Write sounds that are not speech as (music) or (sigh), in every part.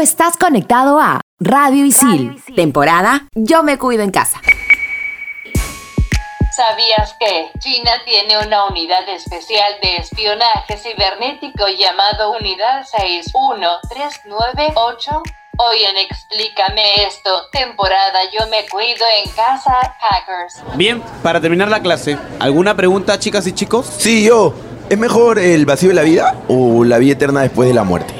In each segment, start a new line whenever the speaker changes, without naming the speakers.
estás conectado a Radio Isil, temporada Yo me cuido en casa.
¿Sabías que China tiene una unidad especial de espionaje cibernético llamado Unidad 61398? Hoy en Explícame esto, temporada Yo me cuido en casa, hackers.
Bien, para terminar la clase, ¿alguna pregunta, chicas y chicos?
Sí, yo. ¿Es mejor el vacío de la vida o la vida eterna después de la muerte?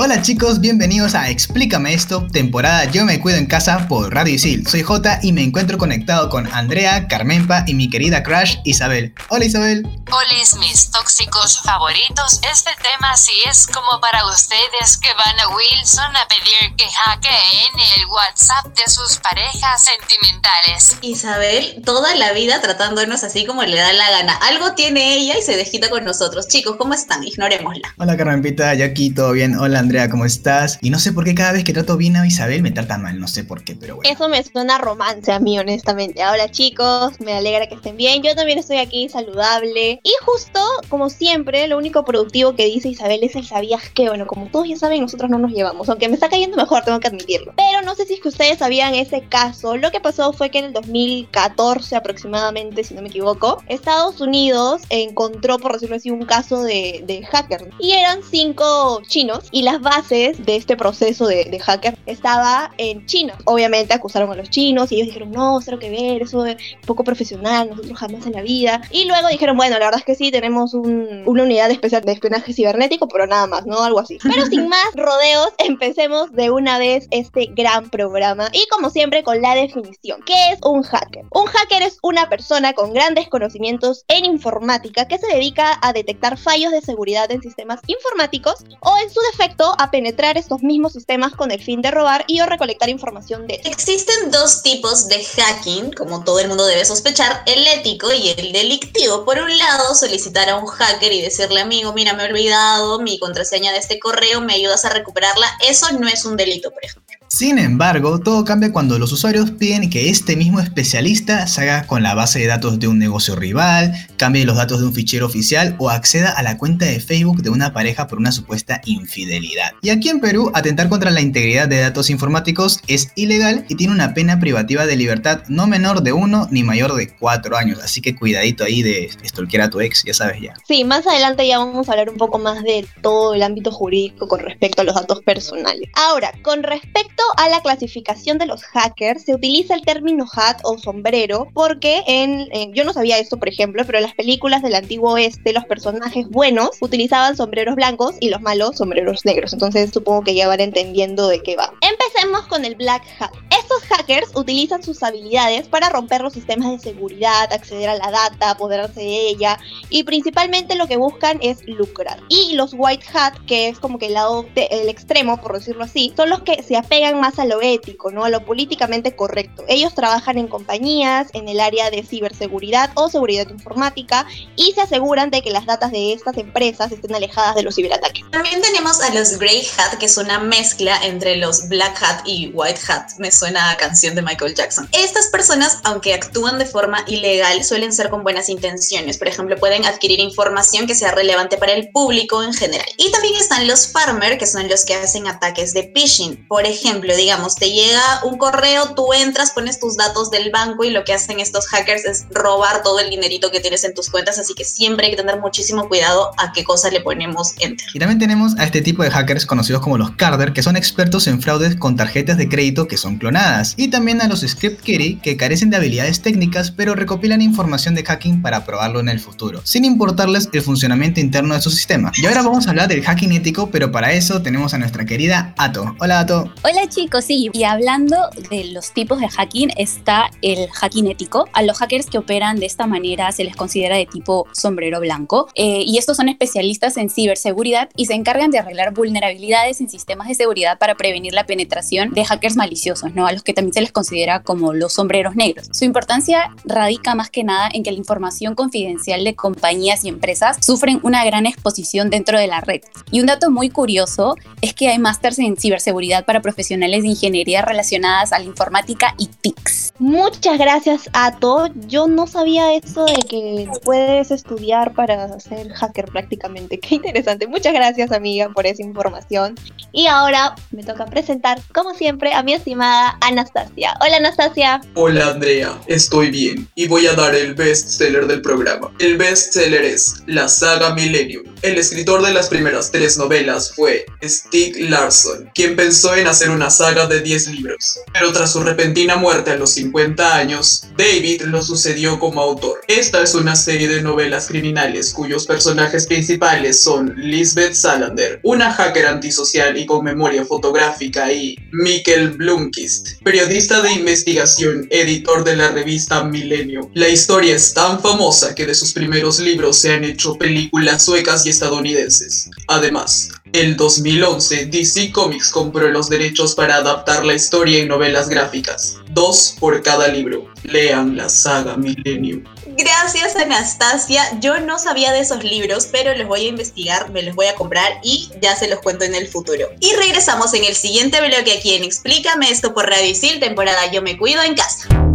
Hola chicos, bienvenidos a Explícame esto, temporada Yo me cuido en casa por Radio Isil. Soy J y me encuentro conectado con Andrea, Carmenpa y mi querida crush Isabel. Hola Isabel.
Hola mis tóxicos favoritos. Este tema sí es como para ustedes que van a Wilson a pedir que hackeen el WhatsApp de sus parejas sentimentales.
Isabel, toda la vida tratándonos así como le da la gana. Algo tiene ella y se desquita con nosotros. Chicos, ¿cómo están? Ignorémosla.
Hola Carmenpita, yo aquí, todo bien. Hola Andrea, ¿cómo estás? Y no sé por qué cada vez que trato bien a Isabel me trata mal, no sé por qué, pero bueno.
Eso me suena romance a mí, honestamente. Hola chicos, me alegra que estén bien. Yo también estoy aquí saludable. Y justo, como siempre, lo único productivo que dice Isabel es el sabías que, bueno, como todos ya saben, nosotros no nos llevamos. Aunque me está cayendo mejor, tengo que admitirlo. Pero no sé si es que ustedes sabían ese caso. Lo que pasó fue que en el 2014 aproximadamente, si no me equivoco, Estados Unidos encontró, por decirlo así, un caso de, de hacker. Y eran cinco chinos y las bases de este proceso de, de hacker estaba en China. Obviamente acusaron a los chinos y ellos dijeron, no, cero que ver, eso es poco profesional, nosotros jamás en la vida. Y luego dijeron, bueno, la verdad es que sí, tenemos un- una unidad especial de espionaje cibernético, pero nada más, ¿no? Algo así. Pero sin (laughs) más rodeos, empecemos de una vez este gran programa. Y como siempre, con la definición. ¿Qué es un hacker? Un hacker es una persona con grandes conocimientos en informática que se dedica a detectar fallos de seguridad en sistemas informáticos o en su defecto a penetrar estos mismos sistemas con el fin de robar y o recolectar información de.
Existen dos tipos de hacking, como todo el mundo debe sospechar, el ético y el delictivo. Por un lado, solicitar a un hacker y decirle, amigo, mira, me he olvidado mi contraseña de este correo, me ayudas a recuperarla. Eso no es un delito, por ejemplo.
Sin embargo, todo cambia cuando los usuarios piden que este mismo especialista se haga con la base de datos de un negocio rival, cambie los datos de un fichero oficial o acceda a la cuenta de Facebook de una pareja por una supuesta infidelidad. Y aquí en Perú, atentar contra la integridad de datos informáticos es ilegal y tiene una pena privativa de libertad no menor de uno ni mayor de cuatro años. Así que cuidadito ahí de stalkear a tu ex, ya sabes ya.
Sí, más adelante ya vamos a hablar un poco más de todo el ámbito jurídico con respecto a los datos personales. Ahora, con respecto a la clasificación de los hackers, se utiliza el término hat o sombrero porque en, en- yo no sabía esto, por ejemplo, pero en las películas del antiguo oeste los personajes buenos utilizaban sombreros blancos y los malos sombreros negros. Entonces supongo que ya van entendiendo de qué va. Empecemos con el black hat. Estos hackers utilizan sus habilidades para romper los sistemas de seguridad, acceder a la data, apoderarse de ella y principalmente lo que buscan es lucrar. Y los white hat, que es como que el lado, de- el extremo, por decirlo así, son los que se apegan más a lo ético, ¿no? A lo políticamente correcto. Ellos trabajan en compañías, en el área de ciberseguridad o seguridad informática y se aseguran de que las datas de estas empresas estén alejadas de los ciberataques.
También tenemos a los Grey Hat, que es una mezcla entre los Black Hat y White Hat. Me suena a canción de Michael Jackson. Estas personas, aunque actúan de forma ilegal, suelen ser con buenas intenciones. Por ejemplo, pueden adquirir información que sea relevante para el público en general. Y también están los Farmer, que son los que hacen ataques de phishing. Por ejemplo, digamos, te llega un correo, tú entras, pones tus datos del banco y lo que hacen estos hackers es robar todo el dinerito que tienes en tus cuentas. Así que siempre hay que tener muchísimo cuidado a qué cosa le ponemos enter.
Y también tenemos a este tipo de hackers conocidos como los Carder, que son expertos en fraudes con tarjetas de crédito que son clonadas. Y también a los Script Kiddie, que carecen de habilidades técnicas, pero recopilan información de hacking para probarlo en el futuro, sin importarles el funcionamiento interno de su sistema. Y ahora vamos a hablar del hacking ético, pero para eso tenemos a nuestra querida Ato. Hola Ato.
Hola Hola chicos, sí, y hablando de los tipos de hacking está el hacking ético. A los hackers que operan de esta manera se les considera de tipo sombrero blanco eh, y estos son especialistas en ciberseguridad y se encargan de arreglar vulnerabilidades en sistemas de seguridad para prevenir la penetración de hackers maliciosos, ¿no? A los que también se les considera como los sombreros negros. Su importancia radica más que nada en que la información confidencial de compañías y empresas sufren una gran exposición dentro de la red. Y un dato muy curioso es que hay másters en ciberseguridad para profesionales de ingeniería relacionadas a la informática y TICs.
Muchas gracias, Ato. Yo no sabía eso de que puedes estudiar para ser hacker prácticamente. (laughs) Qué interesante. Muchas gracias, amiga, por esa información. Y ahora me toca presentar, como siempre, a mi estimada Anastasia. Hola, Anastasia.
Hola, Andrea. Estoy bien y voy a dar el bestseller del programa. El bestseller es La saga Millennium. El escritor de las primeras tres novelas fue Stieg Larsson, quien pensó en hacer una saga de 10 libros. Pero tras su repentina muerte a los 50 años, David lo sucedió como autor. Esta es una serie de novelas criminales cuyos personajes principales son Lisbeth Salander, una hacker antisocial y con memoria fotográfica, y Mikkel Blomkist, periodista de investigación, editor de la revista Milenio. La historia es tan famosa que de sus primeros libros se han hecho películas suecas y estadounidenses. Además, el 2011 DC Comics compró los derechos para adaptar la historia en novelas gráficas, dos por cada libro. Lean la saga Millennium.
Gracias Anastasia, yo no sabía de esos libros, pero los voy a investigar, me los voy a comprar y ya se los cuento en el futuro. Y regresamos en el siguiente bloque aquí en Explícame esto por Radio Isil, temporada Yo me cuido en casa.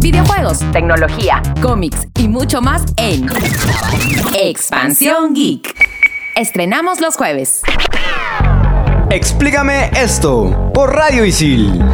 Videojuegos, tecnología, cómics y mucho más en Expansión Geek. Estrenamos los jueves.
Explícame esto por Radio Isil.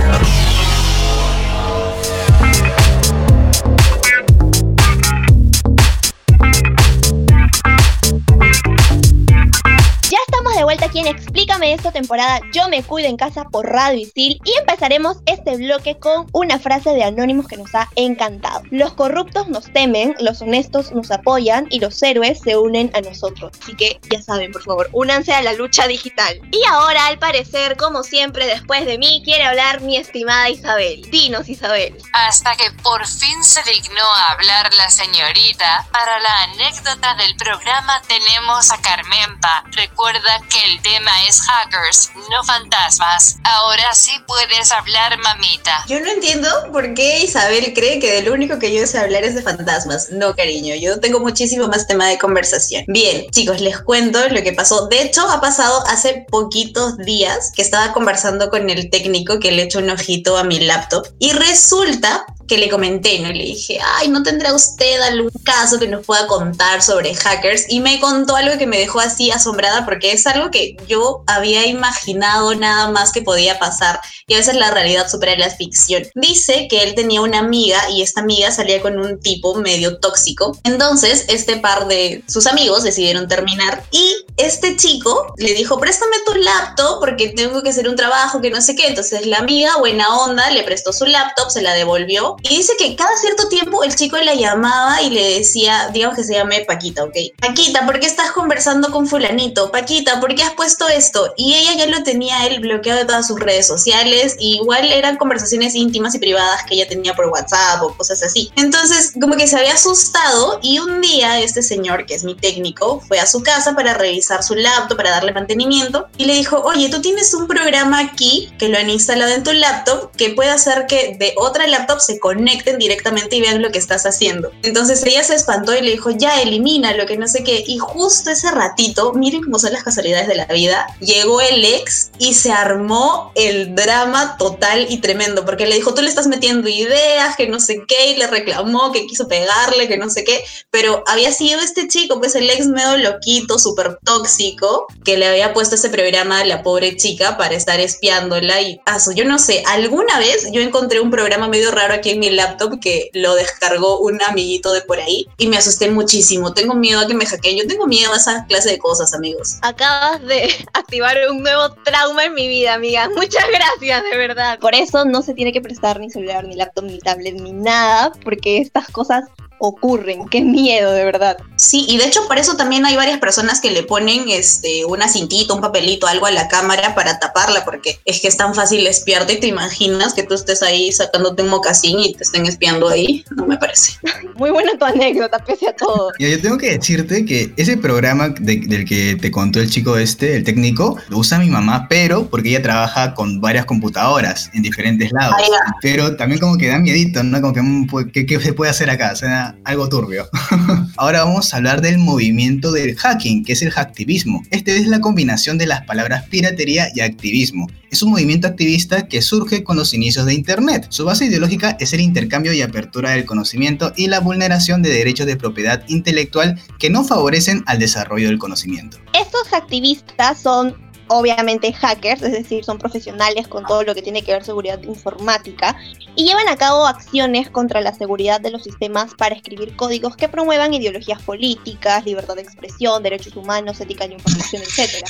Ya estamos de vuelta aquí en Explícame esta temporada Yo me cuido en casa por Radio Isil y empezaremos este bloque con una frase de Anónimos que nos ha encantado. Los corruptos nos temen, los honestos nos apoyan y los héroes se unen a nosotros. Así que ya saben, por favor, únanse a la lucha digital. Y ahora, al parecer, como siempre, después de mí, quiere hablar mi estimada Isabel. Dinos, Isabel.
Hasta que por fin se dignó a hablar la señorita, para la anécdota del programa tenemos a Carmenpa. Recuerda que el tema es hackers, no fantasmas. Ahora sí puedes hablar, mamita.
Yo no entiendo por qué Isabel cree que de lo único que yo sé hablar es de fantasmas. No, cariño, yo tengo muchísimo más tema de conversación. Bien, chicos, les cuento lo que pasó. De hecho, ha pasado hace poquitos días que estaba conversando con el técnico que le echó un ojito a mi laptop y resulta que le comenté, ¿no? Le dije, ay, ¿no tendrá usted algún caso que nos pueda contar sobre hackers? Y me contó algo que me dejó así asombrada porque es algo que yo había imaginado nada más que podía pasar y a veces la realidad supera la ficción. Dice que él tenía una amiga y esta amiga salía con un tipo medio tóxico. Entonces, este par de sus amigos decidieron terminar y este chico le dijo, préstame tu laptop porque tengo que hacer un trabajo que no sé qué. Entonces la amiga, buena onda, le prestó su laptop, se la devolvió y dice que cada cierto tiempo el chico la llamaba y le decía, digamos que se llame Paquita, ¿ok? Paquita, ¿por qué estás conversando con fulanito? Paquita, ¿por qué has puesto esto? Y ella ya lo tenía él bloqueado de todas sus redes sociales. Y igual eran conversaciones íntimas y privadas que ella tenía por WhatsApp o cosas así. Entonces, como que se había asustado y un día este señor, que es mi técnico, fue a su casa para revisar su laptop, para darle mantenimiento y le dijo, oye, tú tienes un programa aquí que lo han instalado en tu laptop que puede hacer que de otra laptop se conecten directamente y vean lo que estás haciendo. Entonces ella se espantó y le dijo, ya elimina lo que no sé qué. Y justo ese ratito, miren cómo son las casualidades de la vida, llegó el ex y se armó el drama total y tremendo, porque le dijo, tú le estás metiendo ideas, que no sé qué, y le reclamó que quiso pegarle, que no sé qué, pero había sido este chico, pues el ex medio loquito, súper tóxico, que le había puesto ese programa a la pobre chica para estar espiándola y paso, yo no sé, alguna vez yo encontré un programa medio raro aquí en mi laptop que lo descargó un amiguito de por ahí y me asusté muchísimo. Tengo miedo a que me hackeen. Yo tengo miedo a esa clase de cosas, amigos.
Acabas de (laughs) activar un nuevo trauma en mi vida, amiga. (laughs) Muchas gracias, de verdad. Por eso no se tiene que prestar ni celular, ni laptop, ni tablet, ni nada, porque estas cosas ocurren. Qué miedo, de verdad.
Sí, y de hecho por eso también hay varias personas que le ponen este, una cintita, un papelito, algo a la cámara para taparla, porque es que es tan fácil espiarte y te imaginas que tú estés ahí sacándote un mocasín y te estén espiando ahí. No me parece.
Muy buena tu anécdota, pese a todo.
Yo, yo tengo que decirte que ese programa de- del que te contó el chico este, el técnico, lo usa mi mamá, pero porque ella trabaja con varias computadoras en diferentes lados.
Ah, ya.
Pero también como que da miedito, ¿no? Como que, mm, pues, ¿qué, qué se puede hacer acá? O sea, algo turbio. (laughs) Ahora vamos a hablar del movimiento del hacking, que es el hacktivismo. Este es la combinación de las palabras piratería y activismo. Es un movimiento activista que surge con los inicios de Internet. Su base ideológica es el intercambio y apertura del conocimiento y la vulneración de derechos de propiedad intelectual que no favorecen al desarrollo del conocimiento.
Estos activistas son obviamente hackers, es decir, son profesionales con todo lo que tiene que ver seguridad informática y llevan a cabo acciones contra la seguridad de los sistemas para escribir códigos que promuevan ideologías políticas, libertad de expresión, derechos humanos, ética de información, etc.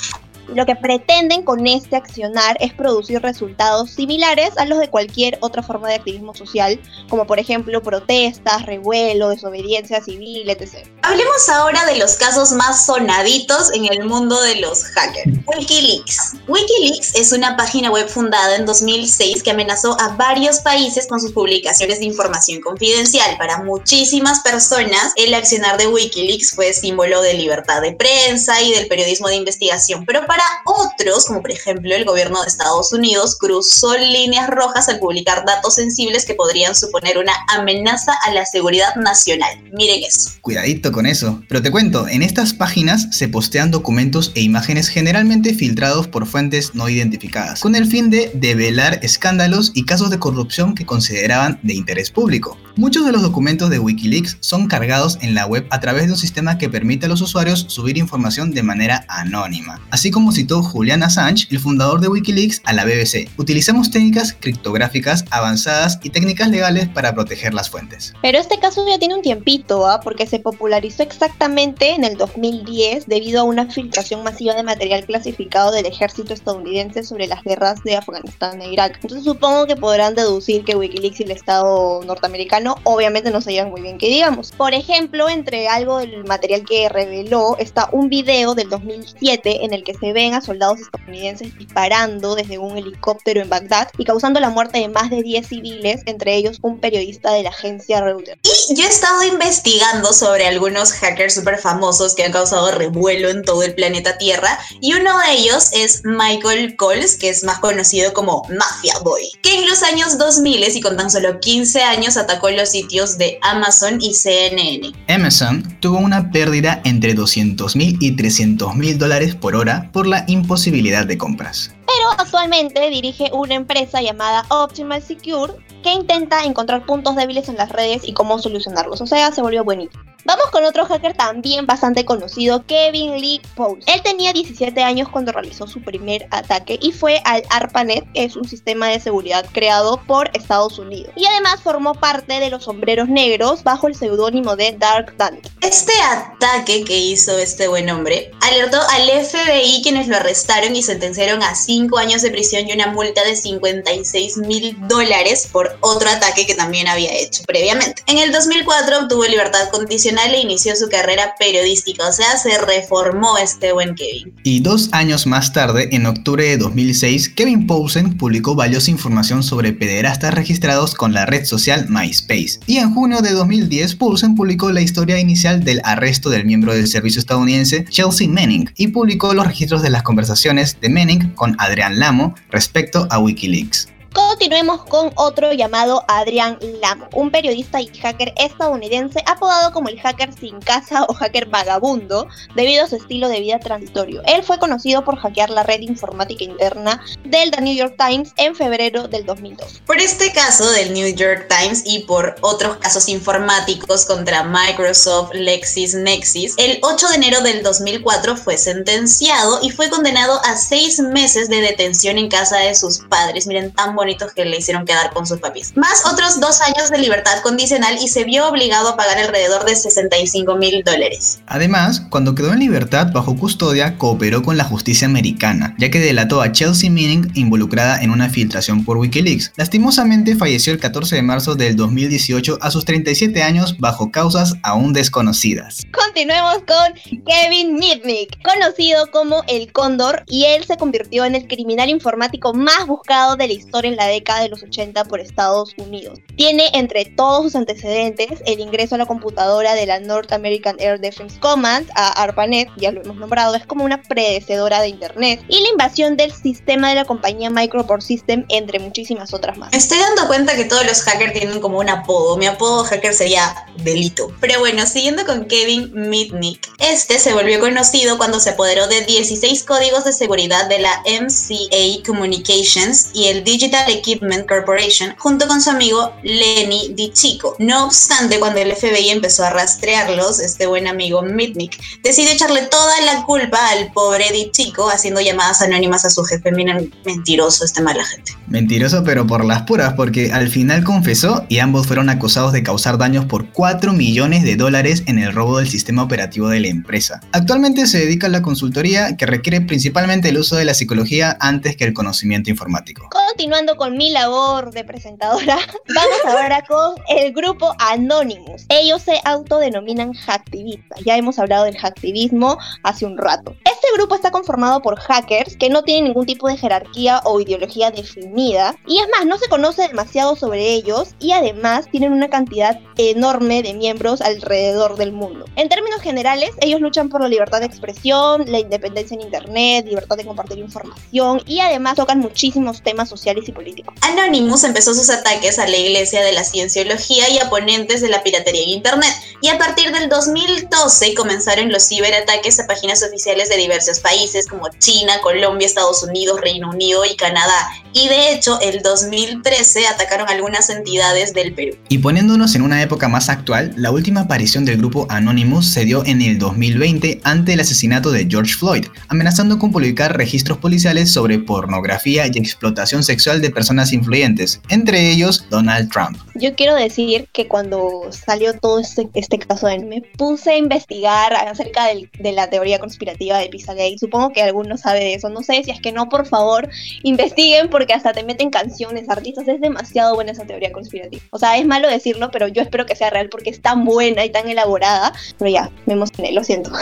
Lo que pretenden con este accionar es producir resultados similares a los de cualquier otra forma de activismo social, como por ejemplo protestas, revuelo, desobediencia civil, etc.
Hablemos ahora de los casos más sonaditos en el mundo de los hackers. Wikileaks. Wikileaks es una página web fundada en 2006 que amenazó a varios países con sus publicaciones de información confidencial. Para muchísimas personas, el accionar de Wikileaks fue símbolo de libertad de prensa y del periodismo de investigación, pero para otros, como por ejemplo el gobierno de Estados Unidos, cruzó líneas rojas al publicar datos sensibles que podrían suponer una amenaza a la seguridad nacional. Miren eso.
Cuidadito con eso. Pero te cuento, en estas páginas se postean documentos e imágenes generalmente filtrados por fuentes no identificadas, con el fin de develar escándalos y casos de corrupción que consideraban de interés público. Muchos de los documentos de Wikileaks son cargados en la web a través de un sistema que permite a los usuarios subir información de manera anónima. Así como citó Julian Assange, el fundador de Wikileaks, a la BBC. Utilizamos técnicas criptográficas avanzadas y técnicas legales para proteger las fuentes.
Pero este caso ya tiene un tiempito, ¿ah? porque se popularizó exactamente en el 2010 debido a una filtración masiva de material clasificado del ejército estadounidense sobre las guerras de Afganistán e Irak. Entonces supongo que podrán deducir que Wikileaks y el Estado norteamericano obviamente no se llevan muy bien que digamos. Por ejemplo, entre algo del material que reveló está un video del 2007 en el que se ven a soldados estadounidenses disparando desde un helicóptero en Bagdad y causando la muerte de más de 10 civiles, entre ellos un periodista de la agencia Reuters.
Y yo he estado investigando sobre algunos hackers súper famosos que han causado revuelo en todo el planeta Tierra y uno de ellos es Michael Coles, que es más conocido como Mafia Boy, que en los años 2000 y con tan solo 15 años atacó los sitios de Amazon y CNN.
Amazon tuvo una pérdida entre 200 mil y 300 mil dólares por hora por la imposibilidad de compras.
Pero actualmente dirige una empresa llamada Optimal Secure que intenta encontrar puntos débiles en las redes y cómo solucionarlos. O sea, se volvió bonito. Vamos con otro hacker también bastante conocido, Kevin Lee Powell. Él tenía 17 años cuando realizó su primer ataque y fue al ARPANET, que es un sistema de seguridad creado por Estados Unidos. Y además formó parte de los sombreros negros bajo el seudónimo de Dark Dante.
Este ataque que hizo este buen hombre alertó al FBI quienes lo arrestaron y sentenciaron a 5 años de prisión y una multa de 56 mil dólares por otro ataque que también había hecho previamente. En el 2004 obtuvo libertad condicional e inició su carrera periodística, o sea, se reformó este buen Kevin.
Y dos años más tarde, en octubre de 2006, Kevin Poulsen publicó valiosa información sobre pederastas registrados con la red social MySpace. Y en junio de 2010, Poulsen publicó la historia inicial del arresto del miembro del servicio estadounidense Chelsea Manning y publicó los registros de las conversaciones de Manning con Adrián Lamo respecto a Wikileaks.
Continuemos con otro llamado Adrián Lamo, un periodista y hacker estadounidense apodado como el hacker sin casa o hacker vagabundo debido a su estilo de vida transitorio. Él fue conocido por hackear la red informática interna del The New York Times en febrero del 2002.
Por este caso del New York Times y por otros casos informáticos contra Microsoft, LexisNexis, el 8 de enero del 2004 fue sentenciado y fue condenado a seis meses de detención en casa de sus padres. Miren, tan bonito bonitos que le hicieron quedar con sus papis. Más otros dos años de libertad condicional y se vio obligado a pagar alrededor de 65 mil dólares.
Además, cuando quedó en libertad bajo custodia, cooperó con la justicia americana, ya que delató a Chelsea Manning involucrada en una filtración por Wikileaks. Lastimosamente falleció el 14 de marzo del 2018 a sus 37 años bajo causas aún desconocidas.
Continuemos con Kevin Mitnick, conocido como el Cóndor, y él se convirtió en el criminal informático más buscado de la historia en la década de los 80 por Estados Unidos. Tiene entre todos sus antecedentes el ingreso a la computadora de la North American Air Defense Command, a ARPANET, ya lo hemos nombrado, es como una predecedora de Internet, y la invasión del sistema de la compañía Microport System, entre muchísimas otras más.
Estoy dando cuenta que todos los hackers tienen como un apodo. Mi apodo hacker sería Delito. Pero bueno, siguiendo con Kevin Mitnick. Este se volvió conocido cuando se apoderó de 16 códigos de seguridad de la MCA Communications y el Digital Equipment Corporation junto con su amigo Lenny DiCico. No obstante, cuando el FBI empezó a rastrearlos, este buen amigo Mitnick decidió echarle toda la culpa al pobre DiCico haciendo llamadas anónimas a su jefe. Miren, mentiroso este mala gente.
Mentiroso pero por las puras, porque al final confesó y ambos fueron acusados de causar daños por 4 millones de dólares en el robo del sistema operativo de la empresa. Actualmente se dedica a la consultoría que requiere principalmente el uso de la psicología antes que el conocimiento informático.
Continuando con mi labor de presentadora, (laughs) vamos ahora con el grupo Anonymous. Ellos se autodenominan hacktivistas. Ya hemos hablado del hacktivismo hace un rato. Este grupo está conformado por hackers que no tienen ningún tipo de jerarquía o ideología definida. Y es más, no se conoce demasiado sobre ellos y además tienen una cantidad enorme de miembros alrededor del mundo. En términos generales, ellos luchan por la libertad de expresión, la independencia en Internet, libertad de compartir información y además tocan muchísimos temas sociales y políticos.
Anonymous empezó sus ataques a la iglesia de la cienciología y a ponentes de la piratería en Internet. Y a partir del 2012 comenzaron los ciberataques a páginas oficiales de diversos países como China, Colombia, Estados Unidos, Reino Unido y Canadá. Y de hecho, el 2013 atacaron algunas entidades del Perú.
Y poniéndonos en una época más actual, la última aparición del grupo Anonymous se dio en el 2020 ante el asesinato de George Floyd, amenazando con publicar registros policiales sobre pornografía y explotación sexual de personas influyentes, entre ellos Donald Trump.
Yo quiero decir que cuando salió todo este, este caso de me puse a investigar acerca del- de la teoría conspirativa de Pizzagate. Supongo que alguno sabe de eso. No sé si es que no, por favor, investiguen porque hasta te meten canciones, artistas. Es demasiado buena esa teoría conspirativa. O sea, es malo decirlo, pero yo espero que sea real porque es tan buena y tan elaborada. Pero ya, me emocioné, lo siento. (laughs)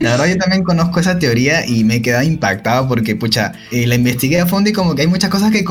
La verdad yo también conozco esa teoría y me he quedado impactado porque, pucha, eh, la investigué a fondo y como que hay muchas cosas que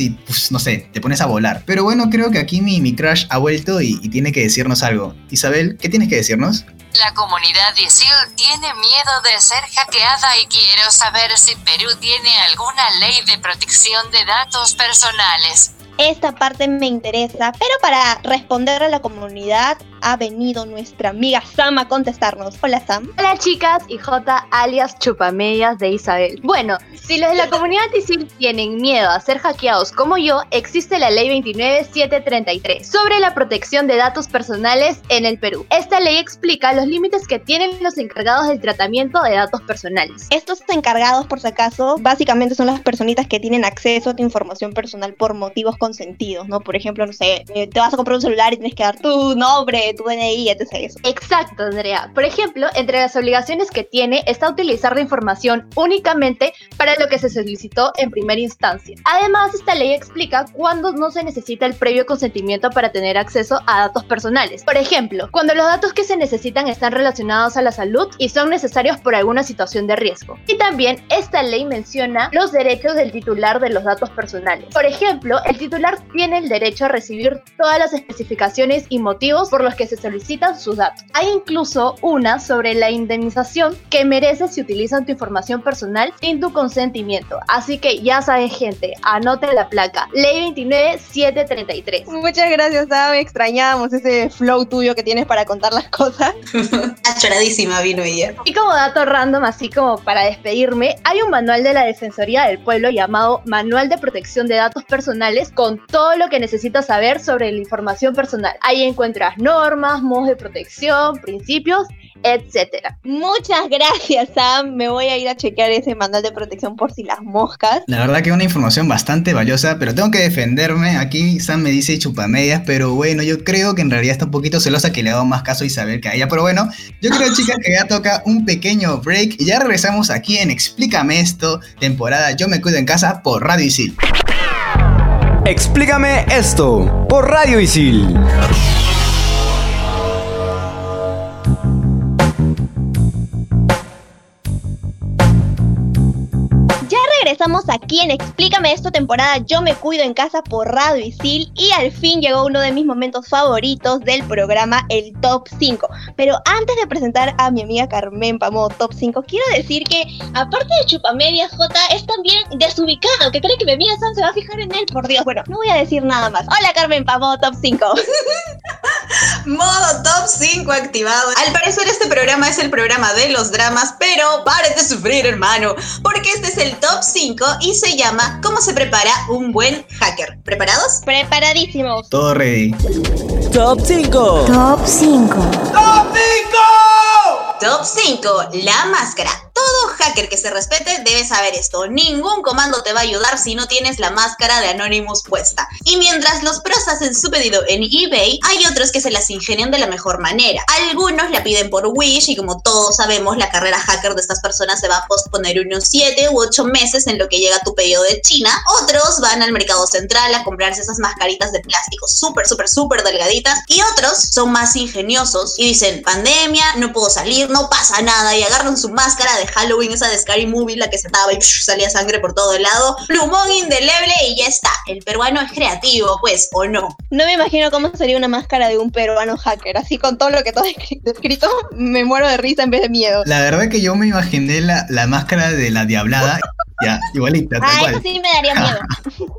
y, pues, no sé, te pones a volar. Pero bueno, creo que aquí mi, mi crush ha vuelto y, y tiene que decirnos algo. Isabel, ¿qué tienes que decirnos?
La comunidad ISIL tiene miedo de ser hackeada y quiero saber si Perú tiene alguna ley de protección de datos personales.
Esta parte me interesa, pero para responder a la comunidad ha venido nuestra amiga Sam a contestarnos. Hola Sam.
Hola chicas y J alias Chupamedias de Isabel. Bueno, si los de la comunidad ISIL tienen miedo a ser hackeados como yo, existe la ley 29733 sobre la protección de datos personales en el Perú. Esta ley explica los límites que tienen los encargados del tratamiento de datos personales.
Estos encargados, por si acaso, básicamente son las personitas que tienen acceso a tu información personal por motivos consentidos, ¿no? Por ejemplo, no sé, eh, te vas a comprar un celular y tienes que dar tu nombre, tu DNI, etc. Eso.
Exacto, Andrea. Por ejemplo, entre las obligaciones que tiene está utilizar la información únicamente para lo que se solicitó en primera instancia. Además, esta ley explica cuándo no se necesita el previo consentimiento para tener acceso a datos personales. Por ejemplo, cuando los datos que se necesitan están relacionados a la salud y son necesarios por alguna situación de riesgo. Y también esta ley menciona los derechos del titular de los datos personales. Por ejemplo, el titular tiene el derecho a recibir todas las especificaciones y motivos por los que se solicitan sus datos. Hay incluso una sobre la indemnización que mereces si utilizan tu información personal sin tu consentimiento. Así que ya saben gente, anoten la placa. Ley 29733.
Muchas gracias, Sam. Extrañábamos ese flow tuyo que tienes para contar las cosas. (laughs)
Achoradísima vino ella.
Y como dato random, así como para despedirme, hay un manual de la Defensoría del Pueblo llamado Manual de Protección de Datos Personales con todo lo que necesitas saber sobre la información personal. Ahí encuentras normas normas, modos de protección, principios, etcétera.
Muchas gracias, Sam. Me voy a ir a chequear ese manual de protección por si las moscas.
La verdad que es una información bastante valiosa, pero tengo que defenderme. Aquí Sam me dice chupamedias, pero bueno, yo creo que en realidad está un poquito celosa que le hago más caso a Isabel que a ella. Pero bueno, yo creo, chicas, que ya toca un pequeño break y ya regresamos aquí en Explícame esto, temporada Yo me cuido en casa por Radio Isil.
Explícame esto por Radio Isil.
Regresamos aquí en Explícame esto temporada Yo me cuido en casa por Radio Isil y al fin llegó uno de mis momentos favoritos del programa, el Top 5. Pero antes de presentar a mi amiga Carmen Pamo Top 5, quiero decir que aparte de Chupamedias J es también desubicado, que cree que mi amiga Sam se va a fijar en él, por Dios. Bueno, no voy a decir nada más. Hola Carmen Pamo Top 5. (laughs)
Modo top 5 activado. Al parecer este programa es el programa de los dramas, pero párate de sufrir, hermano, porque este es el top 5 y se llama ¿Cómo se prepara un buen hacker? ¿Preparados?
Preparadísimos.
Todo ready.
Top 5.
Top 5.
¡Top 5!
Top 5. La máscara. Hacker que se respete debe saber esto. Ningún comando te va a ayudar si no tienes la máscara de Anonymous puesta. Y mientras los pros hacen su pedido en eBay, hay otros que se las ingenian de la mejor manera. Algunos la piden por Wish y como todos sabemos, la carrera hacker de estas personas se va a posponer unos 7 u 8 meses en lo que llega tu pedido de China. Otros van al mercado central a comprarse esas mascaritas de plástico súper, súper, súper delgaditas. Y otros son más ingeniosos y dicen, pandemia, no puedo salir, no pasa nada. Y agarran su máscara de Halloween, esa de Scary Movie, la que se daba y psh, salía sangre por todo el lado. Plumón indeleble y ya está. El peruano es creativo, pues, ¿o no?
No me imagino cómo sería una máscara de un peruano hacker. Así con todo lo que todo escrito, me muero de risa en vez de miedo.
La verdad que yo me imaginé la, la máscara de la diablada. Ya, igualita,
Ah,
cual.
eso sí me daría miedo. (laughs)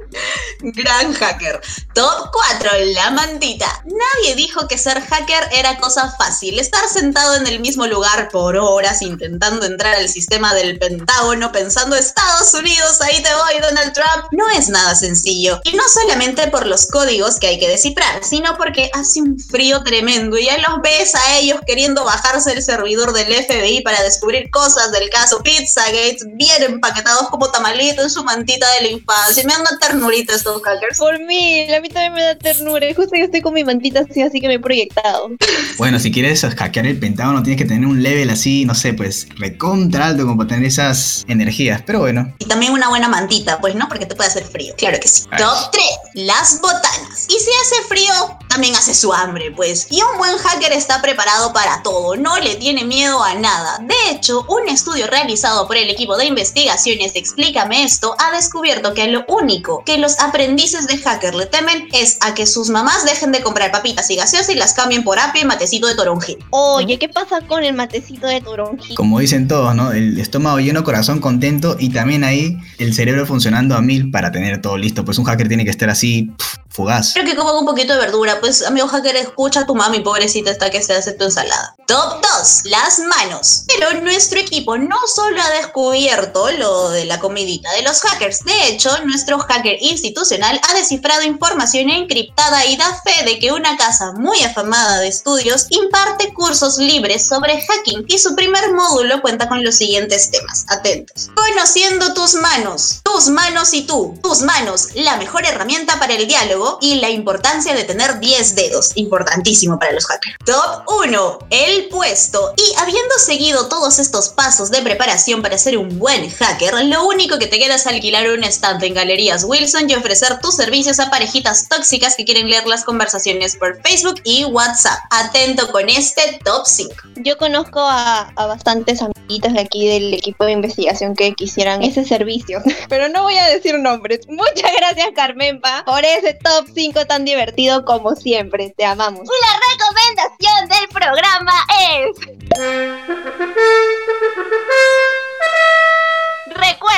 Gran hacker. Top 4. La mantita. Nadie dijo que ser hacker era cosa fácil. Estar sentado en el mismo lugar por horas intentando entrar al sistema del Pentágono pensando Estados Unidos, ahí te voy Donald Trump, no es nada sencillo. Y no solamente por los códigos que hay que descifrar, sino porque hace un frío tremendo y ya los ves a ellos queriendo bajarse el servidor del FBI para descubrir cosas del caso Pizzagate, bien empaquetados como tamalitos en su mantita de la infancia. Me dan una ternurita estos hackers.
Por mí, a mí también me da ternura. Y Justo yo estoy con mi mantita así, así que me he proyectado.
Bueno, si quieres hackear el Pentágono tienes que tener un level así, no sé, pues recontra alto como para tener esas energías. Pero bueno,
Y también una buena mantita, pues, ¿no? Porque te puede hacer frío. Claro que sí.
Ay.
Top 3. Las botanas. Y si hace frío, también hace su hambre, pues. Y un buen hacker está preparado para todo. No le tiene miedo a nada. De hecho, un estudio realizado por el equipo de investigaciones de Explícame esto ha descubierto que lo único que los aprendices de hacker le temen es a que sus mamás dejen de comprar papitas y gaseosas y las cambien por apio y matecito de toronjil.
Oye, ¿qué pasa con el matecito de toronjil?
como dicen todos, ¿no? El estómago lleno, corazón contento y también ahí el cerebro funcionando a mil para tener todo listo. Pues un hacker tiene que estar así, fugaz.
Quiero que coman un poquito de verdura, pues amigo hacker, escucha a tu mami, pobrecita, hasta que se hace tu ensalada. Top 2, las manos. Pero nuestro equipo no solo ha descubierto lo de la comidita de los hackers, de hecho, nuestro hacker institucional ha descifrado información encriptada y da fe de que una casa muy afamada de estudios imparte cursos libres sobre hacking y su primer módulo cuenta con los siguientes temas. Atentos. Conociendo tus manos, tus manos y tú, tus manos, la mejor herramienta para el diálogo y la importancia de tener 10 dedos, importantísimo para los hackers. Top 1, el puesto. Y habiendo seguido todos estos pasos de preparación para ser un buen hacker, lo único que te queda es alquilar un estante en Galerías Wilson y ofrecer tus servicios a parejitas tóxicas que quieren leer las conversaciones por Facebook y WhatsApp. Atento con este top 5.
Yo conozco a, a bastantes amiguitos de aquí del equipo de investigación que quisieran ese servicio, (laughs) pero no voy a decir nombres. Muchas gracias, Carmenpa, por ese top 5 tan divertido como siempre. Te amamos. Y la recomendación del programa es...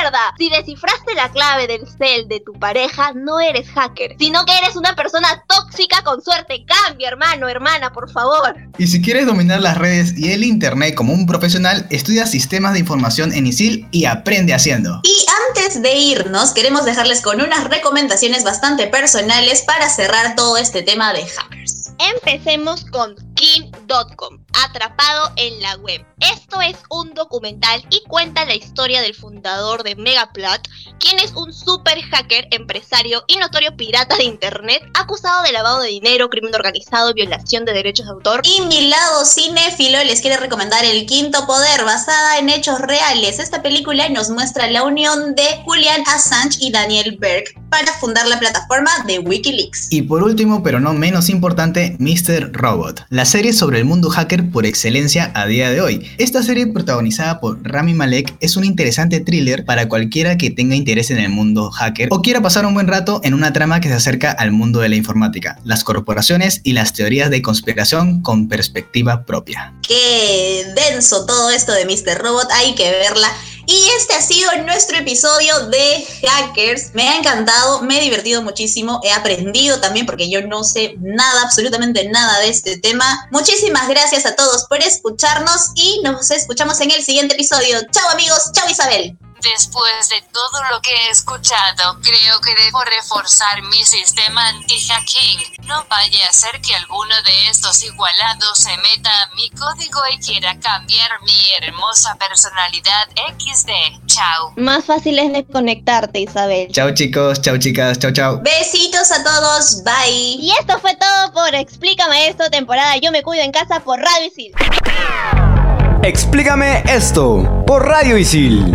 Recuerda, si descifraste la clave del cel de tu pareja, no eres hacker, sino que eres una persona tóxica con suerte. Cambia, hermano, hermana, por favor.
Y si quieres dominar las redes y el internet como un profesional, estudia sistemas de información en ISIL y aprende haciendo.
Y antes de irnos, queremos dejarles con unas recomendaciones bastante personales para cerrar todo este tema de hackers.
Empecemos con King.com, atrapado en la web. Esto es un documental y cuenta la historia del fundador de Megaplot, quien es un super hacker, empresario y notorio pirata de internet, acusado de lavado de dinero, crimen organizado, violación de derechos de autor.
Y mi lado cinéfilo les quiere recomendar El Quinto Poder, basada en hechos reales. Esta película nos muestra la unión de Julian Assange y Daniel Berg para fundar la plataforma de Wikileaks.
Y por último, pero no menos importante, Mr. Robot, la serie sobre el mundo hacker por excelencia a día de hoy. Esta serie protagonizada por Rami Malek es un interesante thriller para cualquiera que tenga interés en el mundo hacker o quiera pasar un buen rato en una trama que se acerca al mundo de la informática, las corporaciones y las teorías de conspiración con perspectiva propia.
Qué denso todo esto de Mr. Robot, hay que verla. Y este ha sido nuestro episodio de Hackers. Me ha encantado, me he divertido muchísimo, he aprendido también porque yo no sé nada, absolutamente nada de este tema. Muchísimas gracias a todos por escucharnos y nos escuchamos en el siguiente episodio. Chao amigos, chao Isabel.
Después de todo lo que he escuchado, creo que debo reforzar mi sistema anti-hacking. No vaya a ser que alguno de estos igualados se meta a mi código y quiera cambiar mi hermosa personalidad XD. Chao.
Más fácil es desconectarte, Isabel.
Chao chicos, chao chicas, chao chao.
Besitos a todos, bye.
Y esto fue todo por Explícame esto, temporada Yo me cuido en casa por Radio Isil.
Explícame esto por Radio Isil.